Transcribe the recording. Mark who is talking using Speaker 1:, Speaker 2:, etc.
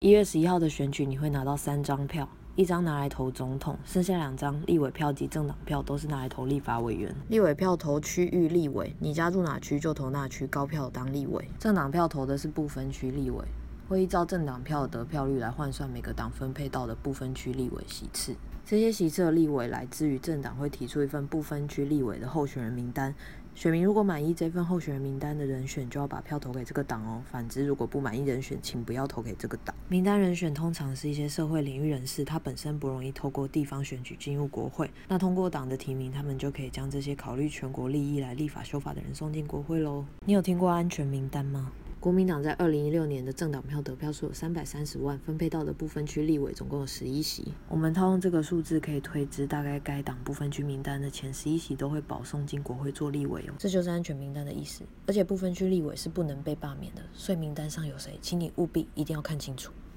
Speaker 1: 一月十一号的选举，你会拿到三张票，一张拿来投总统，剩下两张立委票及政党票都是拿来投立法委员。立委票投区域立委，你家住哪区就投哪区，高票当立委。政党票投的是不分区立委，会依照政党票的得票率来换算每个党分配到的不分区立委席次。这些席次的立委来自于政党会提出一份不分区立委的候选人名单。选民如果满意这份候选人名单的人选，就要把票投给这个党哦。反之，如果不满意人选，请不要投给这个党。名单人选通常是一些社会领域人士，他本身不容易透过地方选举进入国会。那通过党的提名，他们就可以将这些考虑全国利益来立法修法的人送进国会喽。你有听过安全名单吗？国民党在二零一六年的政党票得票数有三百三十万，分配到的部分区立委总共有十一席。我们套用这个数字，可以推知大概该党部分区名单的前十一席都会保送进国会做立委哦。这就是安全名单的意思。而且部分区立委是不能被罢免的，所以名单上有谁，请你务必一定要看清楚。